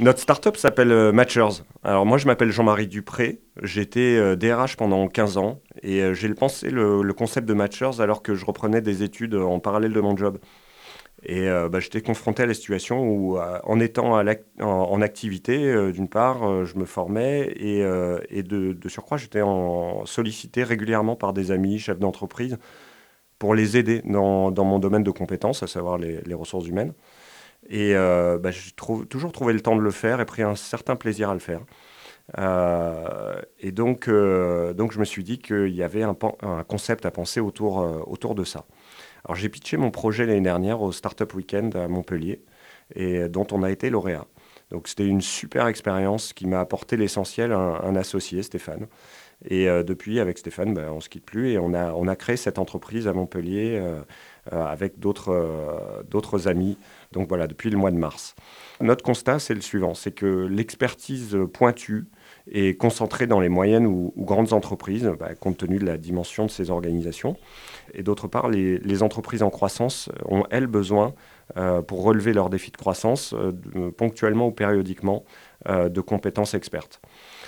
Notre startup s'appelle euh, Matchers. Alors moi je m'appelle Jean-Marie Dupré, j'étais DRH euh, pendant 15 ans et euh, j'ai pensé le, concept de Matchers alors que je reprenais des études en parallèle de mon job. Et bah, j'étais confronté à la situation où en étant en, activité, d'une part, je me formais et, de, surcroît j'étais sollicité régulièrement par des amis, chefs d'entreprise, pour les aider dans, mon domaine de compétences, à savoir les ressources humaines. Et euh, bah, j'ai toujours trouvé le temps de le faire et pris un certain plaisir à le faire. Euh, et donc, euh, donc, je me suis dit qu'il y avait un, concept à penser autour, autour de ça. Alors, j'ai pitché mon projet l'année dernière au Startup Weekend à Montpellier, et dont on a été lauréat. Donc, c'était une super expérience qui m'a apporté l'essentiel, un, un, associé, Stéphane. Et depuis, avec Stéphane, bah, on ne se quitte plus et on a, créé cette entreprise à Montpellier avec d'autres amis donc voilà, depuis le mois de mars. Notre constat, c'est le suivant, c'est que l'expertise pointue est concentrée dans les moyennes ou, grandes entreprises, bah, compte tenu de la dimension de ces organisations. Et d'autre part, les, entreprises en croissance ont, elles, besoin, euh, pour relever leurs défis de croissance, euh, ponctuellement ou périodiquement, euh, de compétences expertes.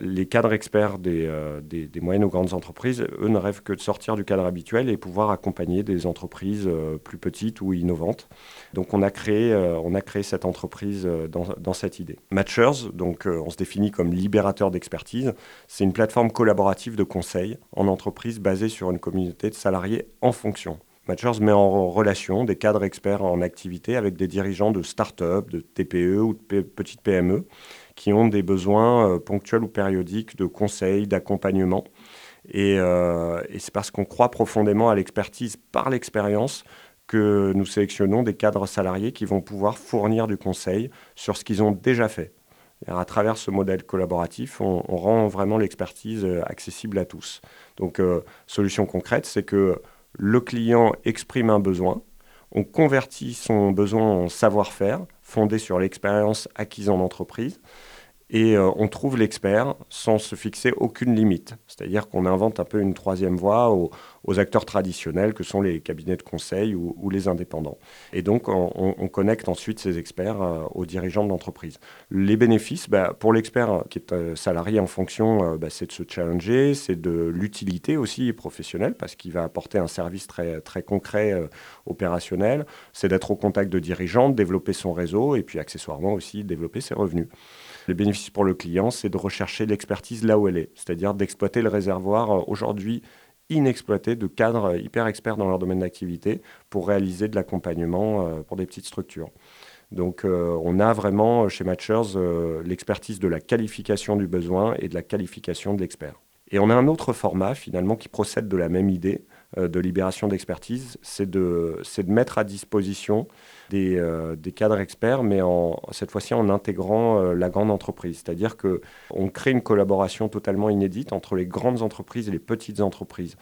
Les cadres experts euh, des, moyennes ou grandes entreprises, eux, ne rêvent que de sortir du cadre habituel et pouvoir accompagner des entreprises euh, plus petites ou innovantes. Donc on a créé, euh, cette entreprise dans, dans cette idée. Matchers, donc on se définit comme libérateur d'expertise, c'est une plateforme collaborative de conseil en entreprise basée sur une communauté de salariés en fonction. Matchers met en relation des cadres experts en activité avec des dirigeants de start-up, de TPE ou de petites PME qui ont des besoins euh, ponctuels ou périodiques de conseils, d'accompagnement. Euh, et, c'est parce qu'on croit profondément à l'expertise par l'expérience que nous sélectionnons des cadres salariés qui vont pouvoir fournir du conseil sur ce qu'ils ont déjà fait. à travers ce modèle collaboratif, on, rend vraiment l'expertise euh, accessible à tous. Donc, solution concrète, c'est que le client exprime un besoin, on convertit son besoin en savoir-faire fondé sur l'expérience acquise en entreprise et euh, on trouve l'expert sans se fixer aucune limite. C'est-à-dire qu'on invente un peu une troisième voie aux, acteurs traditionnels que sont les cabinets de conseil ou, les indépendants. Et donc on, connecte ensuite ces experts euh, aux dirigeants de l'entreprise. Les bénéfices, bah, pour l'expert qui est euh, salarié en fonction, bah, c'est de se challenger, c'est de l'utilité aussi professionnelle parce qu'il va apporter un service très, très concret opérationnel, c'est d'être au contact de dirigeants, de développer son réseau et puis accessoirement aussi développer ses revenus. Le bénéfice pour le client, c'est de rechercher l'expertise là où elle est, c'est-à-dire d'exploiter le réservoir euh, aujourd'hui inexploité de cadres hyper experts dans leur domaine d'activité pour réaliser de l'accompagnement euh, pour des petites structures. Donc euh, on a vraiment chez Matchers l'expertise de la qualification du besoin et de la qualification de l'expert. Et on a un autre format finalement qui procède de la même idée de libération d'expertise, c'est de, de mettre à disposition euh, des, cadres experts, mais cette fois-ci en intégrant euh, la grande entreprise. C'est-à-dire qu'on crée une collaboration totalement inédite entre les grandes entreprises et les petites entreprises.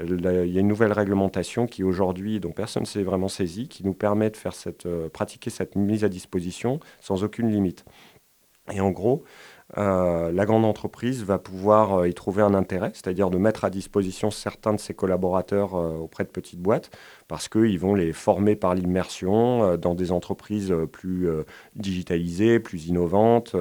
Euh, il y a une nouvelle réglementation qui aujourd'hui, dont personne ne s'est vraiment saisi, qui nous permet de faire cette, pratiquer cette mise à disposition sans aucune limite. Et en gros, euh, la grande entreprise va pouvoir euh, y trouver un intérêt, c'est-à-dire de mettre à disposition certains de ses collaborateurs euh, auprès de petites boîtes, parce qu'ils vont les former par l'immersion dans des entreprises plus digitalisées, plus innovantes,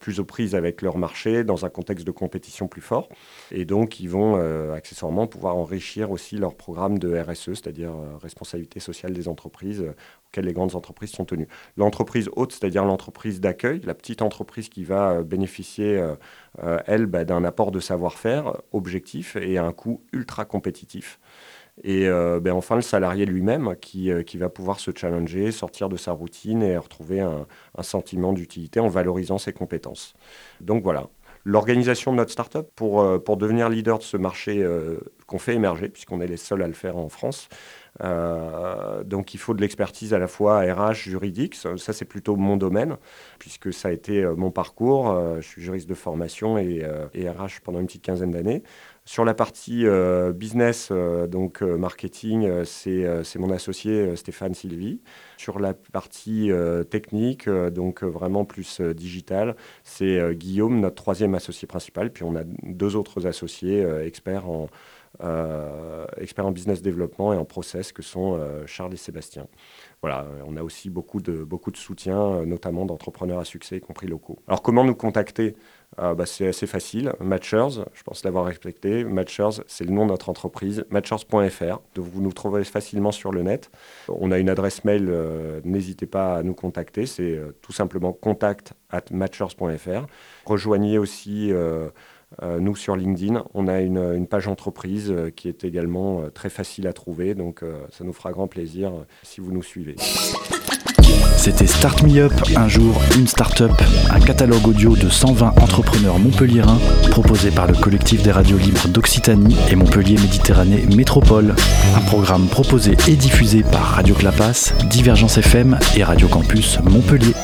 plus aux prises avec leur marché, dans un contexte de compétition plus fort. Et donc, ils vont euh, accessoirement pouvoir enrichir aussi leur programme de RSE, c'est-à-dire euh, responsabilité sociale des entreprises, euh, auxquelles les grandes entreprises sont tenues. L'entreprise haute, c'est-à-dire l'entreprise d'accueil, la petite entreprise qui va bénéficier, elle, bah, d'un apport de savoir-faire objectif et à un coût ultra compétitif. Et euh, ben enfin, le salarié lui-même qui, euh, qui, va pouvoir se challenger, sortir de sa routine et retrouver un, sentiment d'utilité en valorisant ses compétences. Donc voilà, l'organisation de notre startup pour, euh, pour devenir leader de ce marché qu'on fait émerger, puisqu'on est les seuls à le faire en France. donc il faut de l'expertise à la fois RH, juridique, ça, c'est plutôt mon domaine, puisque ça a été mon parcours. je suis juriste de formation et, et RH pendant une petite quinzaine d'années Sur la partie business, donc marketing, c'est mon associé Stéphane Sylvie. Sur la partie technique, donc vraiment plus digital, c'est Guillaume, notre troisième associé principal. Puis on a deux autres associés experts en, experts en business développement et en process que sont Charles et Sébastien voilà, on a aussi beaucoup de, beaucoup de soutien, euh, notamment d'entrepreneurs à succès, y compris locaux. Alors comment nous contacter? Euh, bah, C'est assez facile. Matchers, je pense l'avoir respecté. Matchers, c'est le nom de notre entreprise, matchers.fr. Vous nous trouverez facilement sur le net. On a une adresse mail, euh, n'hésitez pas à nous contacter. C'est tout simplement contact at matchers.fr. Rejoignez aussi euh, nous, sur LinkedIn, on a une, page entreprise euh, qui est également euh, très facile à trouver, donc ça nous fera grand plaisir si vous nous suivez. C'était Start Me Up, un jour, une start-up, un catalogue audio de 120 entrepreneurs montpelliérains proposé par le collectif des radios libres d'Occitanie et Montpellier Méditerranée Métropole. Un programme proposé et diffusé par Radio Clapas, Divergence FM et Radio Campus Montpellier.